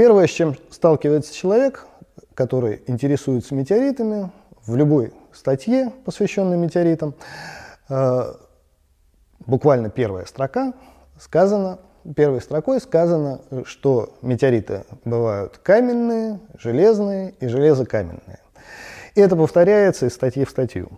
Первое, с чем сталкивается человек, который интересуется метеоритами, в любой статье, посвященной метеоритам, э, буквально первая строка сказано, первой строкой сказано, что метеориты бывают каменные, железные и железокаменные. И это повторяется из статьи в статью.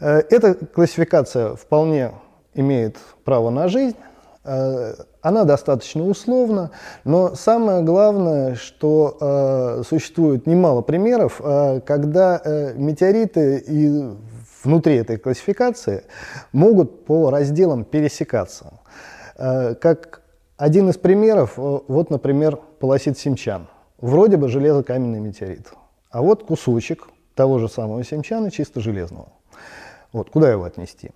Э, эта классификация вполне имеет право на жизнь, э, она достаточно условна, но самое главное, что э, существует немало примеров, э, когда э, метеориты и внутри этой классификации могут по разделам пересекаться. Э, как один из примеров, э, вот, например, полосит Симчан. Вроде бы железокаменный метеорит, а вот кусочек того же самого Симчана чисто железного. Вот, куда его отнести?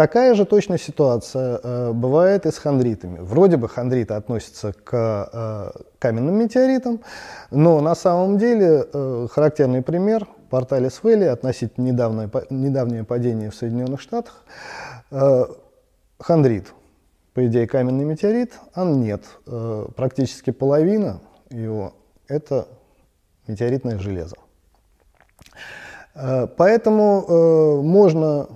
Такая же точная ситуация э, бывает и с хондритами. Вроде бы хондриты относятся к э, каменным метеоритам, но на самом деле э, характерный пример – Порталис Вэлли, относительно недавнее, недавнее падение в Соединенных Штатах. Э, хондрит, по идее, каменный метеорит, а нет. Э, практически половина его – это метеоритное железо. Э, поэтому э, можно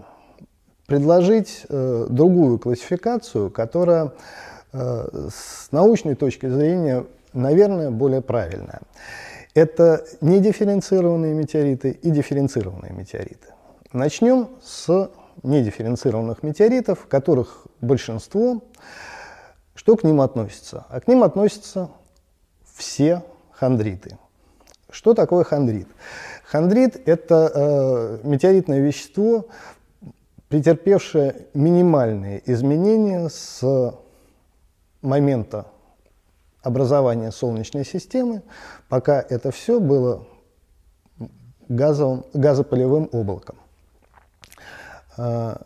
предложить э, другую классификацию, которая э, с научной точки зрения, наверное, более правильная. Это недифференцированные метеориты и дифференцированные метеориты. Начнем с недифференцированных метеоритов, которых большинство. Что к ним относится? А к ним относятся все хондриты. Что такое хондрит? Хондрит – это э, метеоритное вещество, претерпевшая минимальные изменения с момента образования Солнечной системы, пока это все было газовым, газопылевым облаком. А,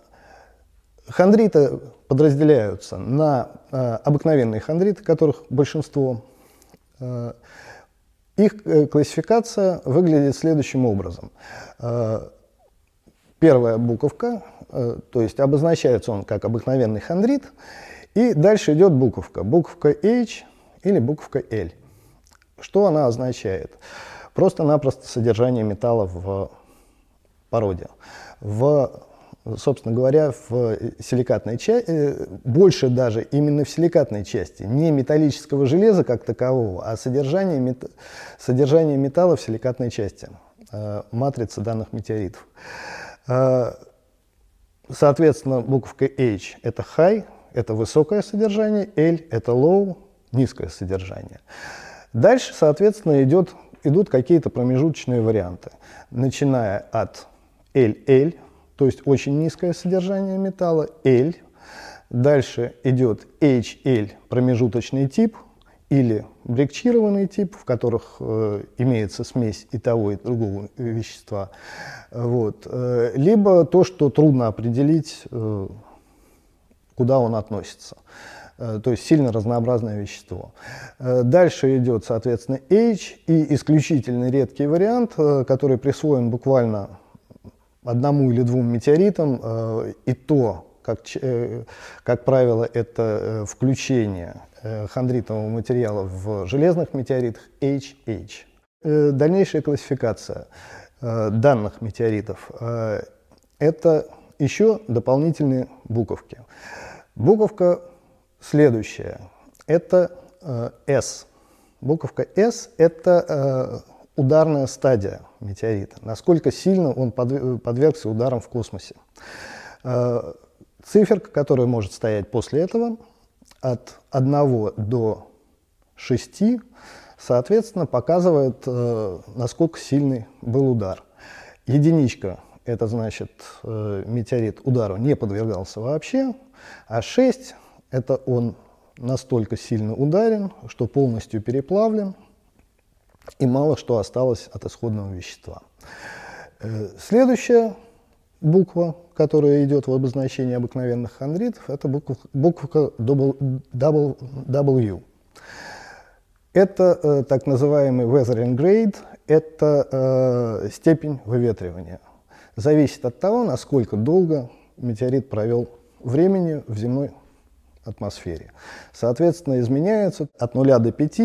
хондриты подразделяются на а, обыкновенные хондриты, которых большинство. А, их э, классификация выглядит следующим образом. Первая буковка Э, то есть обозначается он как обыкновенный хондрит, и дальше идет буковка, буковка H или буковка L. Что она означает? Просто-напросто содержание металла в породе. В, собственно говоря, в силикатной части, э, больше даже именно в силикатной части, не металлического железа как такового, а содержание, мет... содержание металла в силикатной части э, матрицы данных метеоритов. Соответственно, буковка H – это high, это высокое содержание, L – это low, низкое содержание. Дальше, соответственно, идет, идут какие-то промежуточные варианты, начиная от LL, то есть очень низкое содержание металла, L, дальше идет HL, промежуточный тип – или брикчированный тип, в которых э, имеется смесь и того, и другого вещества, вот. Э, либо то, что трудно определить, э, куда он относится. То есть сильно разнообразное вещество. Дальше идет, соответственно, H и исключительно редкий вариант, который присвоен буквально одному или двум метеоритам, и то, как, э, как правило, это э, включение Э, хондритового материала в железных метеоритах HH. Дальнейшая классификация данных метеоритов – это еще дополнительные буковки. Буковка следующая – это S. Буковка S – это ударная стадия метеорита, насколько сильно он подвергся ударам в космосе. Циферка, которая может стоять после этого – от 1 до 6, соответственно, показывает, э, насколько сильный был удар. Единичка – это значит, э, метеорит удару не подвергался вообще, а 6 – это он настолько сильно ударен, что полностью переплавлен, и мало что осталось от исходного вещества. Э, следующая буква, которая идет в обозначении обыкновенных хондритов, это буква, буква W. Это э, так называемый weathering grade, это э, степень выветривания. Зависит от того, насколько долго метеорит провел времени в земной атмосфере. Соответственно, изменяется от 0 до 5.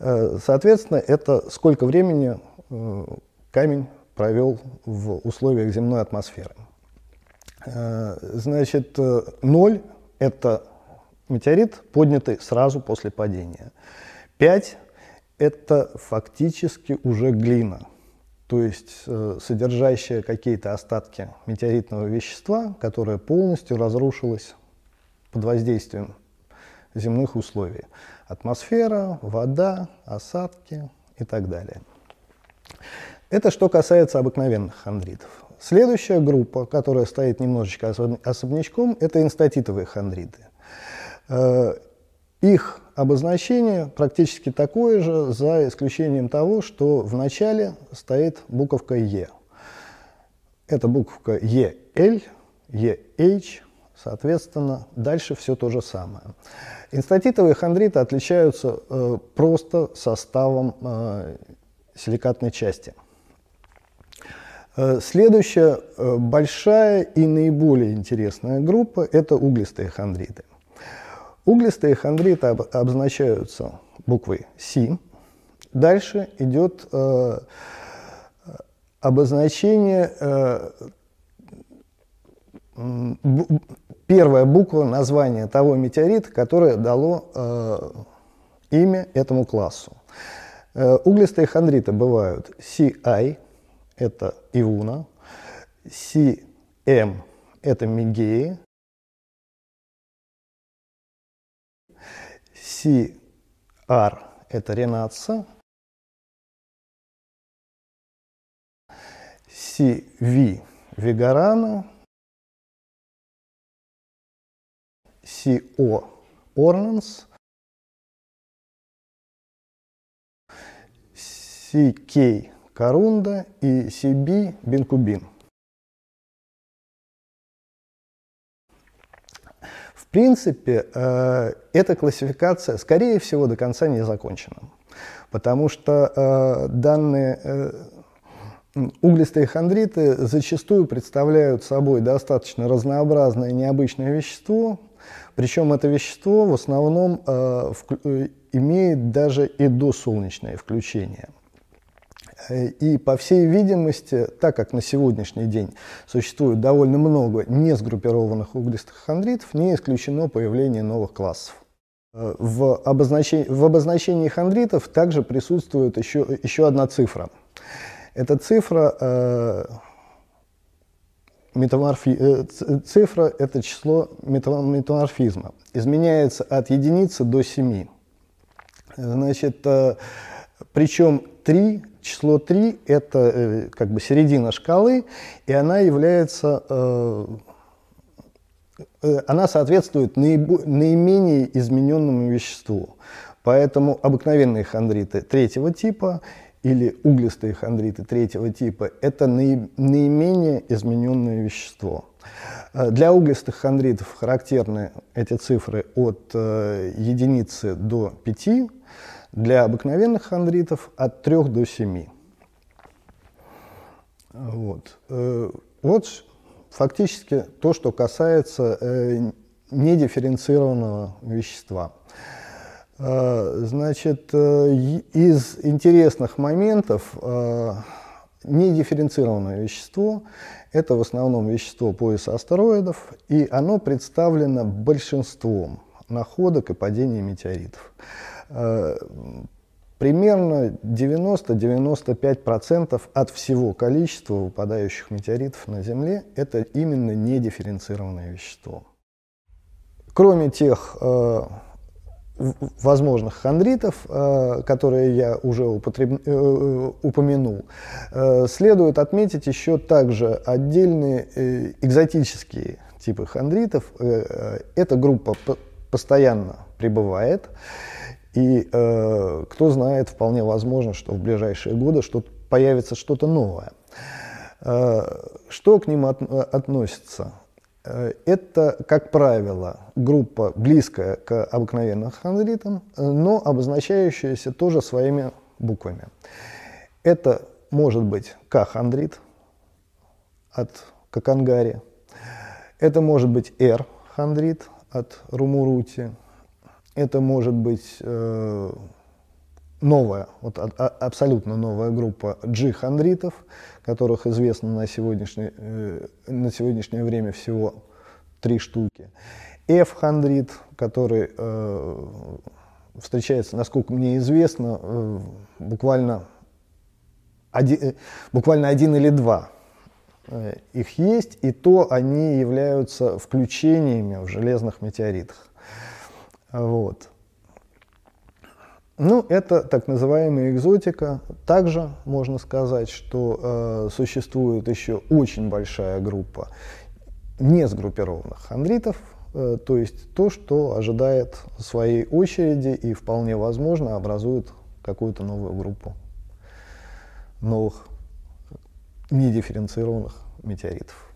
Э, соответственно, это сколько времени э, камень провел в условиях земной атмосферы. Э, значит, 0 – это метеорит, поднятый сразу после падения. 5 – это фактически уже глина, то есть содержащая какие-то остатки метеоритного вещества, которое полностью разрушилось под воздействием земных условий. Атмосфера, вода, осадки и так далее. Это что касается обыкновенных хондритов. Следующая группа, которая стоит немножечко особнячком, это инстатитовые хондриты. Э, их обозначение практически такое же, за исключением того, что в начале стоит буковка «Е». Это буковка «ЕЛ», «ЕH», Соответственно, дальше все то же самое. Инстатитовые хондриты отличаются э, просто составом э, силикатной части. Э, следующая э, большая и наиболее интересная группа – это углистые хондриты. Углистые хондриты об, обозначаются буквой С. Дальше идет э, обозначение э, первая буква названия того метеорита, которое дало э, имя этому классу. Э, углистые хондриты бывают CI, это Ивуна, CM, это Мигеи, CR, это Ренатса, CV, Вигарана, CO Ornans, CK Корунда и CB Бенкубин. В принципе, э, эта классификация, скорее всего, до конца не закончена, потому что э, данные э, Углистые хондриты зачастую представляют собой достаточно разнообразное необычное вещество, причем это вещество в основном э, имеет даже и досолнечное включение. И, по всей видимости, так как на сегодняшний день существует довольно много несгруппированных углистых хондритов, не исключено появление новых классов. Э, в обозначении, в обозначении хондритов также присутствует еще, еще одна цифра. Эта цифра э, метаморфи... Э, цифра – это число метаморфизма. Изменяется от единицы до 7. Значит, э, причем 3, число 3 – это э, как бы середина шкалы, и она является она соответствует наименее измененному веществу. Поэтому обыкновенные хондриты третьего типа или углистые хондриты третьего типа – это наименее измененное вещество. Э, для углистых хондритов характерны эти цифры от э, единицы до 5, для обыкновенных хондритов от 3 до 7. Вот. Э, вот фактически то, что касается недифференцированного вещества. Э, значит, э, из интересных моментов э, недифференцированное вещество – это в основном вещество пояса астероидов, и оно представлено большинством находок и падений метеоритов. Примерно 90-95% от всего количества выпадающих метеоритов на Земле – это именно недифференцированное вещество. Кроме тех возможных хондритов, э, которые я уже употреб... Э, упомянул, э, следует отметить еще также отдельные экзотические типы хондритов. Эта группа постоянно пребывает, и кто знает, вполне возможно, что в ближайшие годы что появится что-то новое. Что к ним от... относится? Э, это, как правило, группа близкая к обыкновенным хондритам, э, но обозначающаяся тоже своими буквами. Это может быть К-хондрит от Кокангари, это может быть Р-хондрит от Румурути. Это может быть э, новая, вот а, а, абсолютно новая группа G-хондритов, которых известно на сегодняшнее, э, на сегодняшнее время всего три штуки. F-хондрит, который э, встречается, насколько мне известно, э, буквально, один, э, буквально один или два э, их есть, и то они являются включениями в железных метеоритах. Вот. Ну, это так называемая экзотика. Также можно сказать, что э, существует еще очень большая группа не сгруппированных хондритов, э, то есть то, что ожидает своей очереди и вполне возможно образует какую-то новую группу новых недифференцированных метеоритов.